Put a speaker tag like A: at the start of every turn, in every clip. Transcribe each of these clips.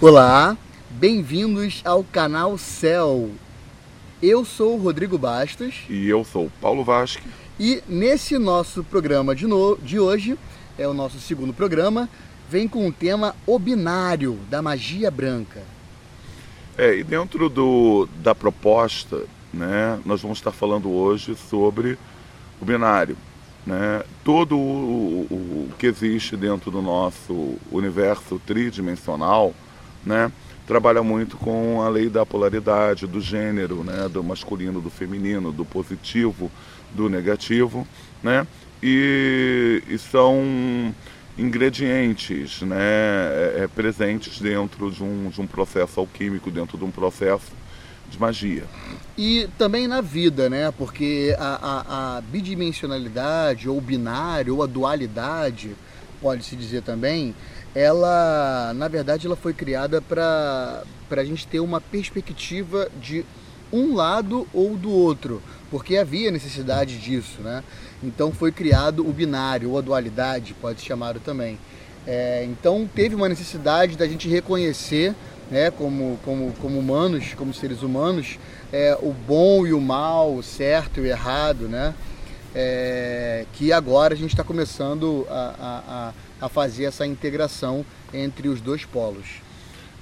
A: Olá, bem-vindos ao canal Céu. Eu sou o Rodrigo Bastos
B: E eu sou o Paulo Vasque.
A: e nesse nosso programa de, no... de hoje, é o nosso segundo programa, vem com o tema O Binário da Magia Branca.
B: É, e dentro do, da proposta, né, nós vamos estar falando hoje sobre o binário. Né? Todo o, o, o que existe dentro do nosso universo tridimensional né, trabalha muito com a lei da polaridade, do gênero, né, do masculino, do feminino, do positivo, do negativo. Né? E, e são ingredientes né, é, é, presentes dentro de um, de um processo alquímico, dentro de um processo de magia.
A: E também na vida, né? Porque a, a, a bidimensionalidade, ou binário, ou a dualidade, pode-se dizer também, ela, na verdade, ela foi criada para a gente ter uma perspectiva de um lado ou do outro, porque havia necessidade disso, né? Então foi criado o binário, ou a dualidade, pode ser chamado também. É, então teve uma necessidade da gente reconhecer, né, como, como, como humanos, como seres humanos, é, o bom e o mal, o certo e o errado, né? É, que agora a gente está começando a, a, a fazer essa integração entre os dois polos.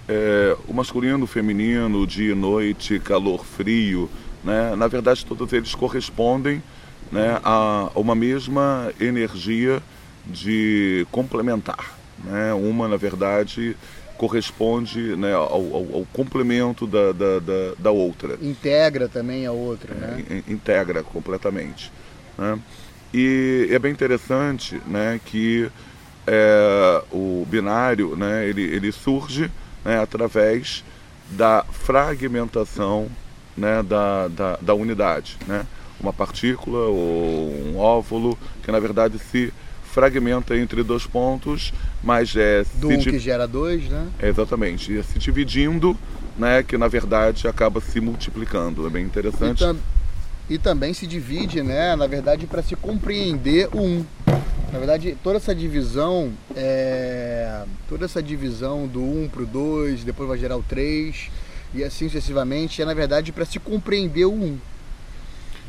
B: É, o masculino, o feminino, dia e noite, calor, frio, né? na verdade todos eles correspondem né, a uma mesma energia de complementar. Né? Uma, na verdade, corresponde né, ao, ao, ao complemento da, da, da, da, outra.
A: Integra também a outra, né?
B: É, integra completamente. Né? E é bem interessante né, que é, o binário né, ele, ele surge né, através da fragmentação né, da, da, da unidade. Né? Uma partícula ou um óvulo que na verdade se fragmenta entre dois pontos, mas é
A: do um que gera dois, né?
B: É, exatamente, e se dividindo, né, que na verdade acaba se multiplicando. É bem interessante.
A: E também se divide, né, na verdade, para se compreender o um. Na verdade, toda essa divisão, é... toda essa divisão do 1 um para o 2, depois vai gerar o 3 e assim sucessivamente, é na verdade para se compreender o 1, um,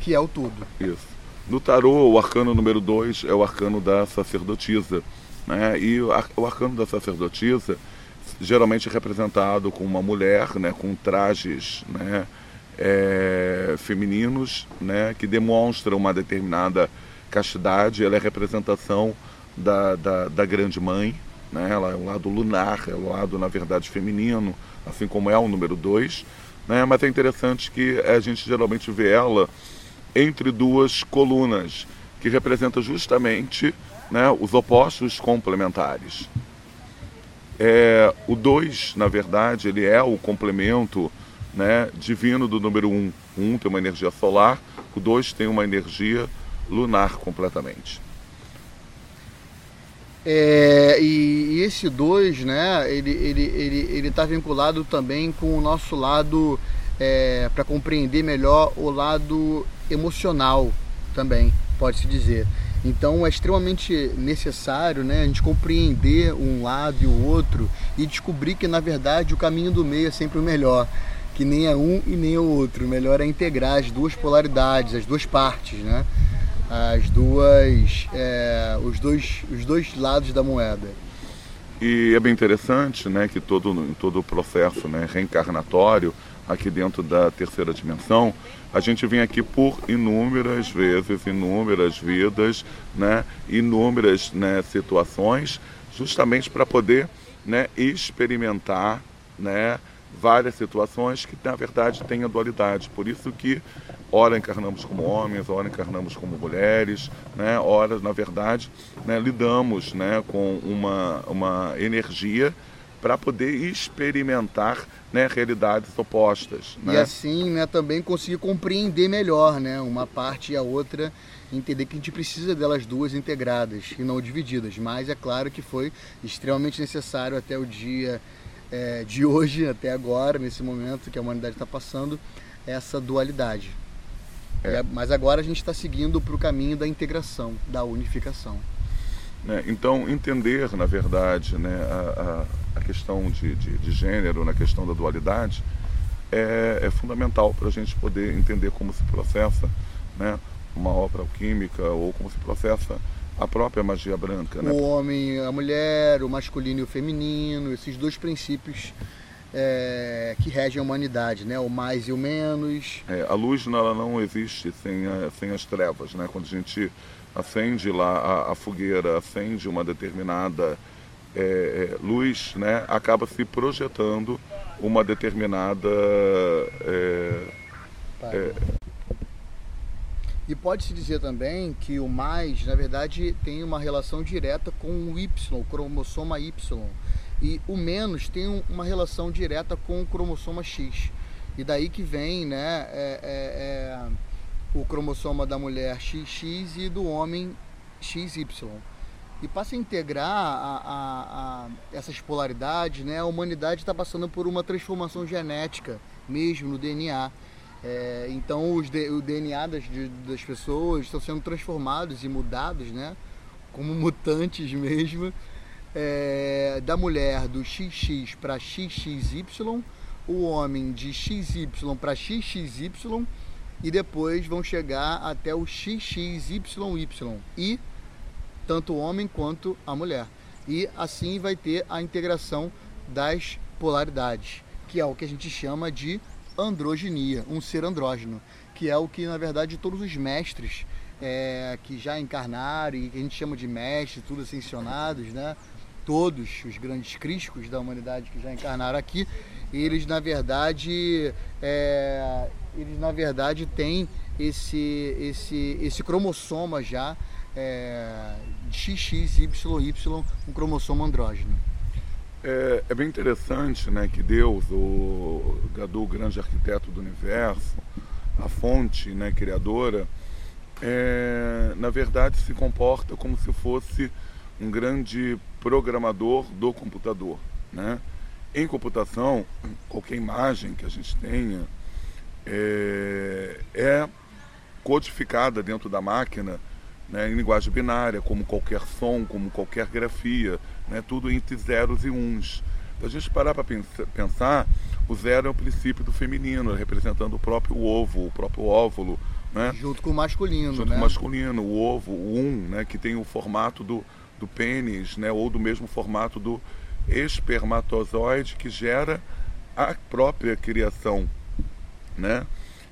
A: que é o tudo.
B: Isso. No tarô, o arcano número 2 é o arcano da sacerdotisa. Né? E o arcano da sacerdotisa geralmente é representado com uma mulher, né? com trajes né? É, femininos né? que demonstram uma determinada castidade. Ela é representação da, da, da grande mãe. Né? Ela é o lado lunar, é o lado, na verdade, feminino, assim como é o número 2. Né? Mas é interessante que a gente geralmente vê ela entre duas colunas, que representa justamente né, os opostos complementares. É, o 2, na verdade, ele é o complemento né, divino do número 1. Um. O 1 um tem uma energia solar, o 2 tem uma energia lunar completamente.
A: É, e, e, esse 2, né, ele está ele, ele, ele tá vinculado também com o nosso lado, é, para compreender melhor o lado emocional também, pode-se dizer. Então é extremamente necessário né, a gente compreender um lado e o outro e descobrir que na verdade o caminho do meio é sempre o melhor, que nem é um e nem é o outro. O melhor é integrar as duas polaridades, as duas partes, né? As duas, é, os, dois, os dois lados da moeda.
B: E é bem interessante né, que todo, todo o processo né, reencarnatório, aqui dentro da terceira dimensão, a gente vem aqui por inúmeras vezes, inúmeras vidas, né, inúmeras né, situações, justamente para poder né, experimentar né, várias situações que na verdade têm a dualidade. Por isso que ora encarnamos como homens, ora encarnamos como mulheres, né, ora na verdade né, lidamos né, com uma, uma energia para poder experimentar né, realidades opostas. Né?
A: E assim né, também conseguir compreender melhor né, uma parte e a outra, entender que a gente precisa delas duas integradas e não divididas. Mas é claro que foi extremamente necessário até o dia é, de hoje, até agora, nesse momento que a humanidade está passando, essa dualidade. É. É, mas agora a gente está seguindo para o caminho da integração, da unificação.
B: Né? Então, entender, na verdade, né, a, a, a questão de, de, de, gênero, na questão da dualidade, é, é fundamental para a gente poder entender como se processa né, uma obra alquímica ou como se processa a própria magia branca. Né?
A: O homem, a mulher, o masculino e o feminino, esses dois princípios é, que regem a humanidade, né? o mais e o menos.
B: É, a luz ela não existe sem, a, sem as trevas. Né? Quando a gente acende lá a, a fogueira, acende uma determinada é, é luz, né? acaba se projetando uma determinada é,
A: e pode-se dizer também que o mais, na verdade, tem uma relação direta com o Y, o cromossoma Y. E o menos tem uma relação direta com o cromossoma X. E daí que vem né, é, é, é, o cromossoma da mulher XX e do homem XY. E para se integrar a, a, a essas polaridades, né, a humanidade está passando por uma transformação genética mesmo no DNA. É, então os o DNA das, das pessoas estão sendo transformados e mudados, né? Como mutantes mesmo. É, da mulher do XX para XXY, o homem de XY para XXY e depois vão chegar até o XXYY e tanto o homem quanto a mulher. E assim vai ter a integração das polaridades, que é o que a gente chama de androgenia, um ser andrógeno, que é o que na verdade todos os mestres é, que já encarnaram e que a gente chama de mestres, tudo ascensionados, né? Todos os grandes críticos da humanidade que já encarnaram aqui, eles na verdade, é, eles na verdade têm esse, esse, esse cromossoma já é, XXYY, um cromossomo andrógeno.
B: É, é, bem interessante né, que Deus, o Gadu, o grande arquiteto do universo, a fonte né, criadora, é, na verdade se comporta como se fosse um grande programador do computador. Né? Em computação, qualquer imagem que a gente tenha é, é codificada dentro da máquina né, em linguagem binária, como qualquer som, como qualquer grafia, né, tudo entre zeros e uns. Então, a gente parar para pensar, o zero é o princípio do feminino, representando o próprio ovo, o próprio óvulo. Né?
A: Junto com o masculino.
B: Junto
A: né?
B: com o masculino, o ovo, o um, né, que tem o formato do, do pênis, né, ou do mesmo formato do espermatozoide, que gera a própria criação. Né?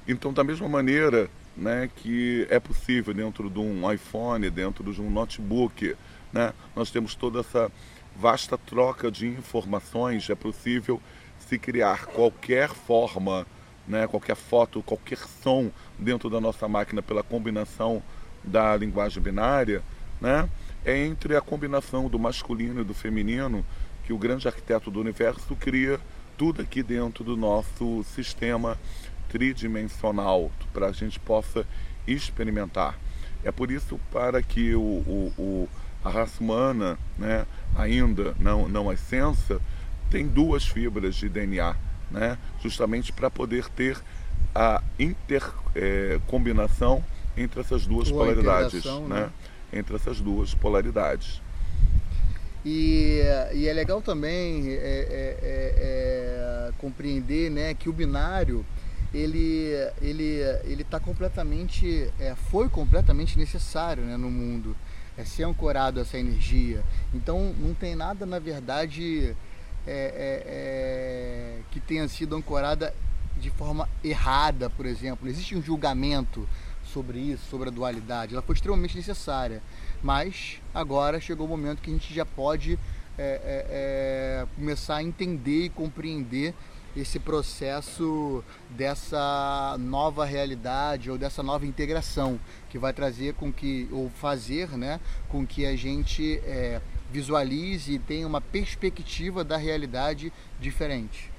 B: Então, da mesma maneira, né, que é possível dentro de um iPhone, dentro de um notebook. Né, nós temos toda essa vasta troca de informações, é possível se criar qualquer forma, né, qualquer foto, qualquer som dentro da nossa máquina pela combinação da linguagem binária, né, é entre a combinação do masculino e do feminino que o grande arquiteto do universo cria tudo aqui dentro do nosso sistema tridimensional para a gente possa experimentar. É por isso para que o, o, o, a raça humana, né, ainda não, não ascensa, tem duas fibras de DNA, né, justamente para poder ter a intercombinação é, entre essas duas Ou polaridades. Né? né? Entre essas duas polaridades.
A: E, e é legal também é, é, é, é compreender né, que o binário ele ele ele está completamente é, foi completamente necessário né, no mundo é ser ancorado a essa energia. Então não tem nada na verdade é, é, é, que tenha sido ancorada de forma errada por exemplo. Existe um julgamento sobre isso sobre a dualidade. Ela foi extremamente necessária. Mas agora chegou o momento que a gente já pode é, é, começar a entender e compreender esse processo dessa nova realidade ou dessa nova integração que vai trazer com que ou fazer né com que a gente é, visualize e tenha uma perspectiva da realidade diferente.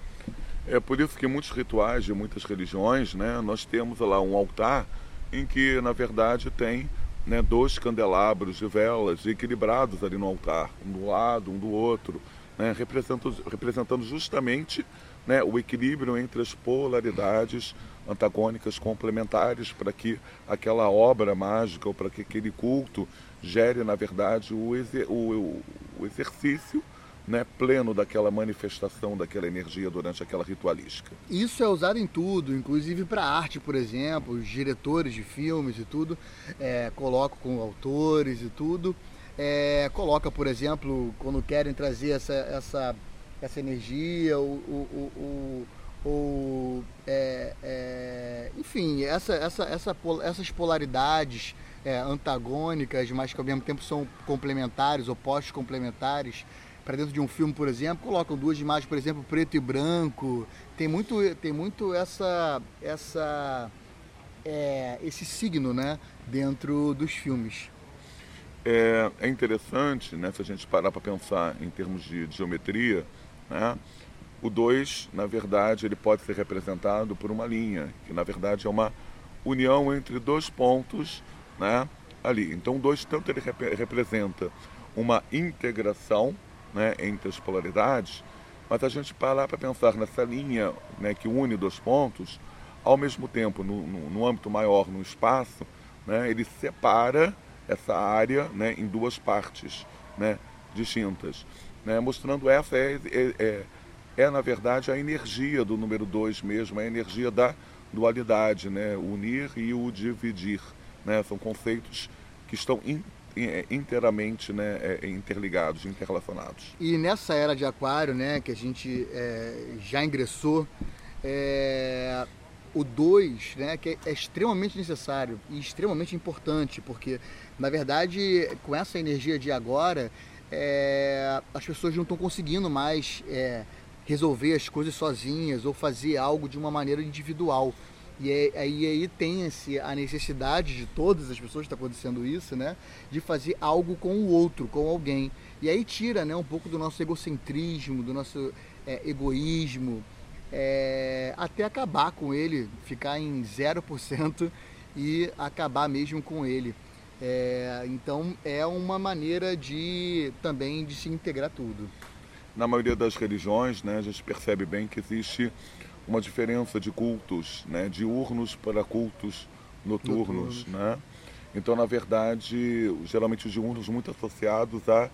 B: É por isso que muitos rituais de muitas religiões né nós temos lá um altar em que na verdade tem né, dois candelabros de velas equilibrados ali no altar um do lado um do outro né, representando, representando justamente né, o equilíbrio entre as polaridades antagônicas complementares para que aquela obra mágica ou para que aquele culto gere, na verdade, o, exer o, o exercício né, pleno daquela manifestação daquela energia durante aquela ritualística.
A: Isso é usado em tudo, inclusive para arte, por exemplo, os diretores de filmes e tudo é, com autores e tudo. É, coloca, por exemplo, quando querem trazer essa, essa, essa energia, o, o, o, o é, é, enfim, essa, essa, essa, essas polaridades é, antagônicas, mas que ao mesmo tempo são complementares, opostos complementares, para dentro de um filme, por exemplo, colocam duas imagens, por exemplo, preto e branco. Tem muito, tem muito essa, essa, é, esse signo, né, dentro dos filmes.
B: É, é interessante, né, se a gente parar para pensar em termos de, de geometria, né, o 2, na verdade, ele pode ser representado por uma linha, que na verdade é uma união entre dois pontos, né, ali. Então, o 2 tanto ele rep representa uma integração né, entre as polaridades, mas a gente parar para pensar nessa linha né, que une dois pontos, ao mesmo tempo, no, no, no âmbito maior, no espaço, né, ele separa essa área né, em duas partes né, distintas, né, mostrando essa é, é, é, é, na verdade, a energia do número 2 mesmo, a energia da dualidade, né, unir e o dividir. Né, são conceitos que estão in, inteiramente né, é, interligados, interrelacionados.
A: E nessa era de aquário, né, que a gente é, já ingressou, é, o 2, né, que é extremamente necessário e extremamente importante, porque na verdade com essa energia de agora, é, as pessoas não estão conseguindo mais é, resolver as coisas sozinhas ou fazer algo de uma maneira individual. E aí, aí tem esse, a necessidade de todas as pessoas, está acontecendo isso, né? De fazer algo com o outro, com alguém. E aí tira né, um pouco do nosso egocentrismo, do nosso é, egoísmo, é, até acabar com ele, ficar em 0% e acabar mesmo com ele. É, então é uma maneira de também de se integrar tudo.
B: Na maioria das religiões, né, a gente percebe bem que existe uma diferença de cultos, né, diurnos para cultos noturnos, né? Então, na verdade, geralmente os diurnos muito associados a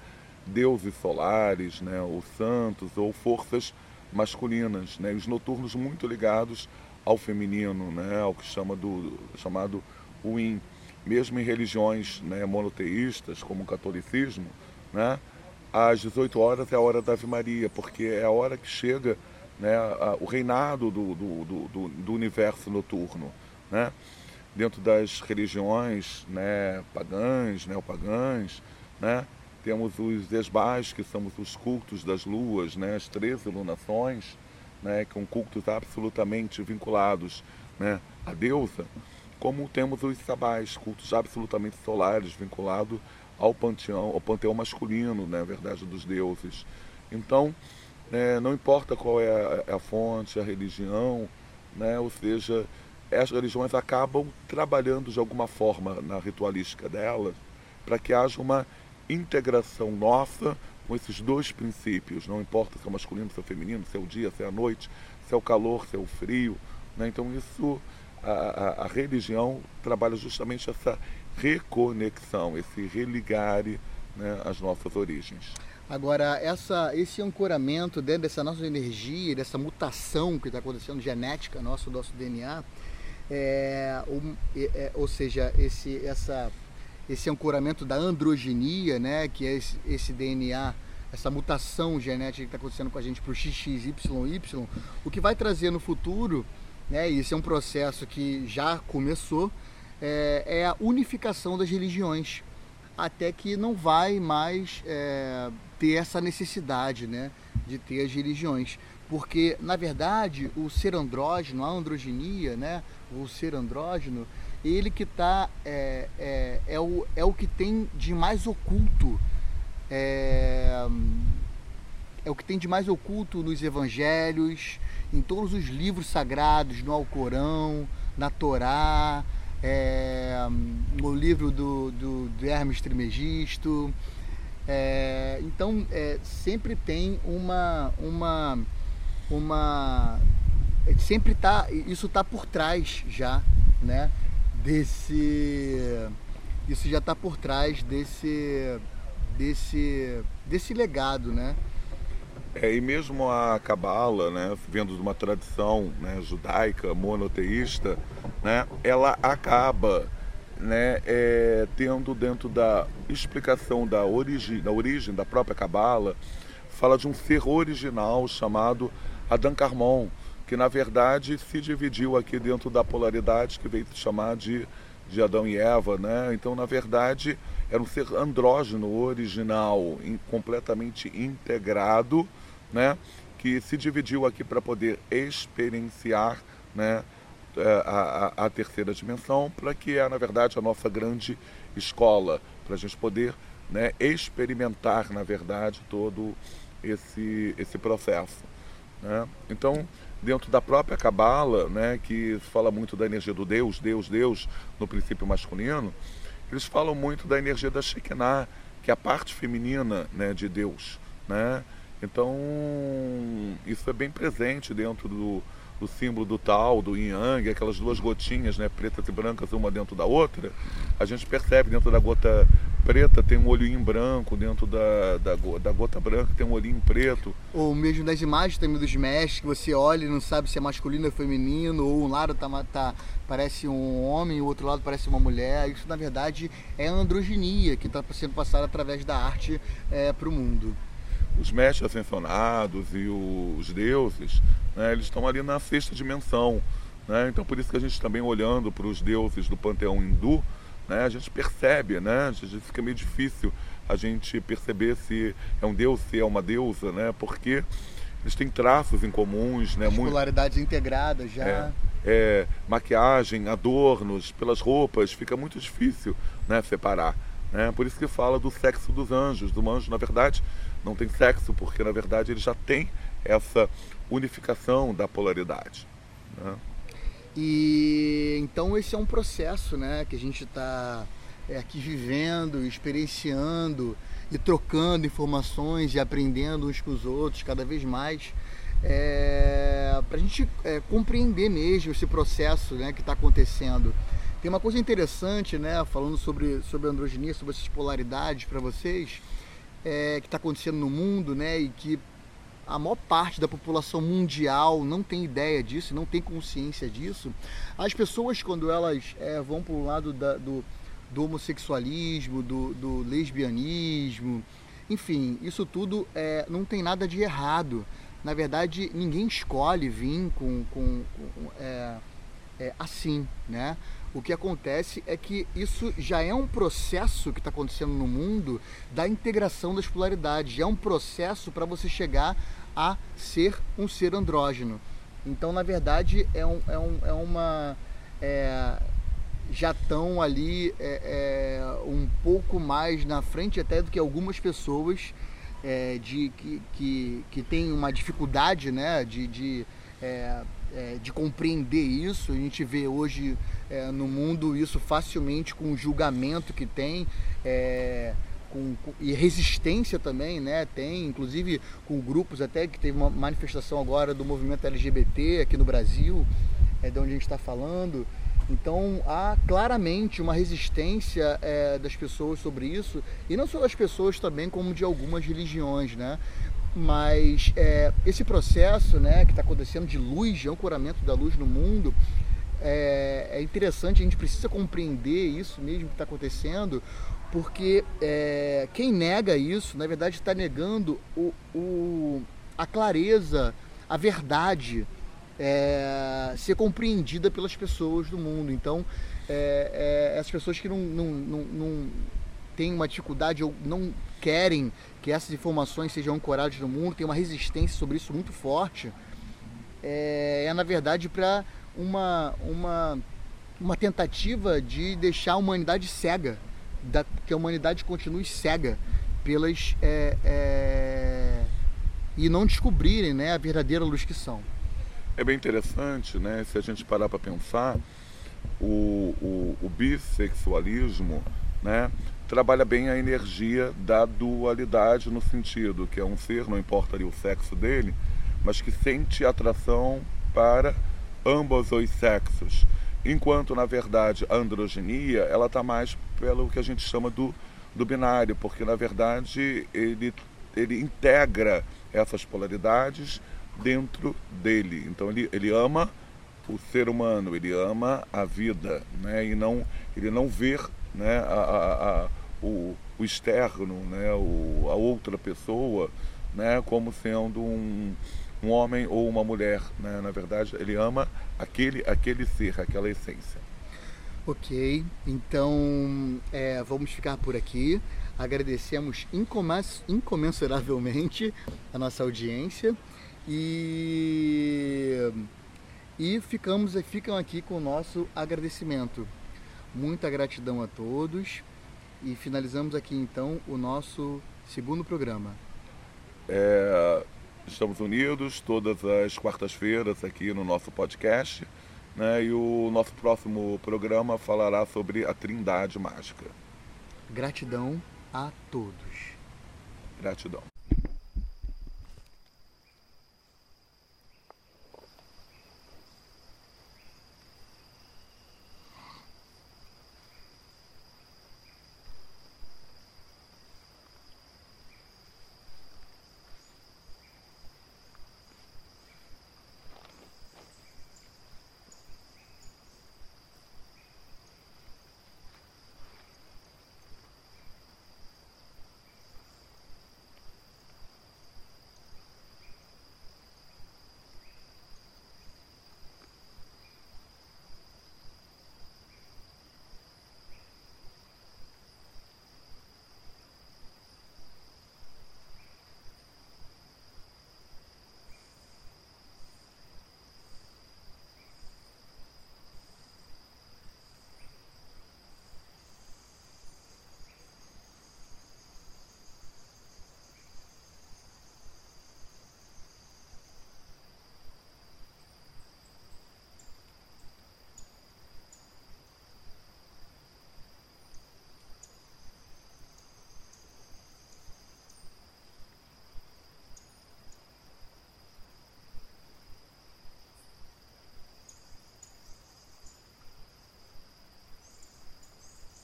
B: deuses solares, né, ou santos, ou forças masculinas, né? os noturnos muito ligados ao feminino, né? ao que chama do chamado Yin. Mesmo em religiões né, monoteístas, como o catolicismo, né? às 18 horas é a hora da Ave Maria, porque é a hora que chega né, a, o reinado do, do, do, do, universo noturno. Né? Dentro das religiões né, pagãs, neopagãs, né, temos os esbás, que são os cultos das luas, né, as três iluminações, né, que são cultos absolutamente vinculados né, à deusa, como temos os sabás, cultos absolutamente solares, vinculados ao panteão, ao panteão masculino, né, verdade, dos deuses. Então, né, não importa qual é a, a, fonte, a religião, né, ou seja, as religiões acabam trabalhando de alguma forma na ritualística delas para que haja uma integração nossa com esses dois princípios, não importa se é masculino, se é feminino, se é o dia, se é a noite, se é o calor, se é o frio. Né? Então isso, a, a, religião trabalha justamente essa reconexão, esse religare né, as nossas origens.
A: Agora, essa, esse ancoramento dentro dessa nossa energia, dessa mutação que está acontecendo genética nossa, do nosso DNA, é, um, é, ou seja, esse, essa esse ancoramento da androgenia, né, que é esse, esse DNA, essa mutação genética que está acontecendo com a gente para o XXYY, o que vai trazer no futuro, né, esse é um processo que já começou, é, é a unificação das religiões, até que não vai mais é, ter essa necessidade né, de ter as religiões. Porque, na verdade, o ser andrógeno, a androgenia, né, o ser andrógeno, ele que está é, é, é, o, é o que tem de mais oculto é, é o que tem de mais oculto nos evangelhos em todos os livros sagrados no Alcorão na Torá é, no livro do, do, do Hermes Trimegisto é, então é, sempre tem uma uma uma sempre tá isso está por trás já né desse isso já está por trás desse, desse, desse legado, né?
B: É, e mesmo a Cabala, né, de uma tradição né, judaica, monoteísta, né, ela acaba né, é, tendo dentro da explicação da origem, da origem da própria Cabala, fala de um ser original chamado Adam Carmon, que na verdade se dividiu aqui dentro da polaridade que veio se chamar de, de Adão e Eva, né? Então, na verdade, era um ser andrógeno original, in, completamente integrado, né? Que se dividiu aqui para poder experienciar, né? É, a, a, a terceira dimensão, para que é, na verdade, a nossa grande escola, para a gente poder né, experimentar, na verdade, todo esse, esse processo. Né? Então, dentro da própria Cabala, né, que fala muito da energia do Deus, Deus, Deus, no princípio masculino, eles falam muito da energia da Shekinah, que é a parte feminina né, de Deus. Né? Então, isso é bem presente dentro do, do símbolo do tal, do yin yang, aquelas duas gotinhas, né, pretas e brancas, uma dentro da outra, a gente percebe dentro da gota preta tem um olhinho branco, dentro da, da, da gota branca tem um olhinho preto.
A: Ou mesmo nas imagens também dos mestres, que você olha e não sabe se é masculino ou feminino, ou um lado tá, tá, parece um homem, o outro lado parece uma mulher. Isso, na verdade, é androginia que está sendo passada através da arte é, para o mundo
B: os mestres ascensionados e os deuses, né, eles estão ali na sexta dimensão. Né? Então por isso que a gente também olhando para os deuses do panteão hindu, né, a gente percebe, né, a gente fica meio difícil a gente perceber se é um deus, se é uma deusa, né, porque eles têm traços em comuns, né,
A: As polaridades integradas já.
B: É, é, maquiagem, adornos, pelas roupas, fica muito difícil né, separar. Né? Por isso que fala do sexo dos anjos. Do anjo, na verdade, não tem sexo, porque na verdade ele já tem essa unificação da polaridade. Né?
A: E então esse é um processo né, que a gente está é, aqui vivendo, experienciando e trocando informações e aprendendo uns com os outros cada vez mais. É, para a gente é, compreender mesmo esse processo né, que está acontecendo. Tem uma coisa interessante, né, falando sobre, sobre androginia, sobre essas polaridades para vocês, é, que está acontecendo no mundo, né, e que a maior parte da população mundial não tem ideia disso, não tem consciência disso. As pessoas, quando elas é, vão para o lado da, do, do homossexualismo, do, do, lesbianismo, enfim, isso tudo é, não tem nada de errado. Na verdade, ninguém escolhe vir com, com, com é, assim, né? O que acontece é que isso já é um processo que está acontecendo no mundo da integração das polaridades. Já é um processo para você chegar a ser um ser andrógeno. Então, na verdade, é, um, é, um, é uma. É, já estão ali é, é, um pouco mais na frente até do que algumas pessoas é, de, que, que, que têm uma dificuldade né, de, de é, de compreender isso. A gente vê hoje no mundo isso facilmente com o julgamento que tem. Com, com, e resistência também, né? Tem, inclusive com grupos até que teve uma manifestação agora do movimento LGBT aqui no Brasil, é de onde a gente está falando. Então há claramente uma resistência é, das pessoas sobre isso, e não só das pessoas também, como de algumas religiões, né? Mas é, esse processo né, que está acontecendo de luz, de ancoramento da luz no mundo, é, é interessante, a gente precisa compreender isso mesmo que está acontecendo, porque é, quem nega isso, na verdade, está negando o, o, a clareza, a verdade é, ser compreendida pelas pessoas do mundo. Então, é, é, as pessoas que não, não, não, não têm uma dificuldade ou não querem que essas informações sejam ancoradas no mundo, tem uma resistência sobre isso muito forte, é, é na verdade para uma, uma, uma tentativa de deixar a humanidade cega, da, que a humanidade continue cega pelas é, é, e não descobrirem né, a verdadeira luz que são.
B: É bem interessante, né? Se a gente parar para pensar, o, o, o bissexualismo, né? trabalha bem a energia da dualidade no sentido que é um ser, não importa ali o sexo dele, mas que sente atração para ambos os sexos. enquanto na verdade a androginia ela está mais pelo que a gente chama do, do binário, porque na verdade ele, ele integra essas polaridades dentro dele. Então ele, ele ama o ser humano, ele ama a vida, né? E não ele não vê, né, a, a, a o, o externo, né, o, a outra pessoa, né, como sendo um, um homem ou uma mulher, né? Na verdade, ele ama aquele aquele ser, aquela essência.
A: Ok, então é, vamos ficar por aqui. Agradecemos incomensuravelmente a nossa audiência e, e ficamos ficam aqui com o nosso agradecimento. Muita gratidão a todos e finalizamos aqui então o nosso segundo programa.
B: É, estamos unidos todas as quartas-feiras aqui no nosso podcast. Né, e o nosso próximo programa falará sobre a Trindade Mágica.
A: Gratidão a todos.
B: Gratidão.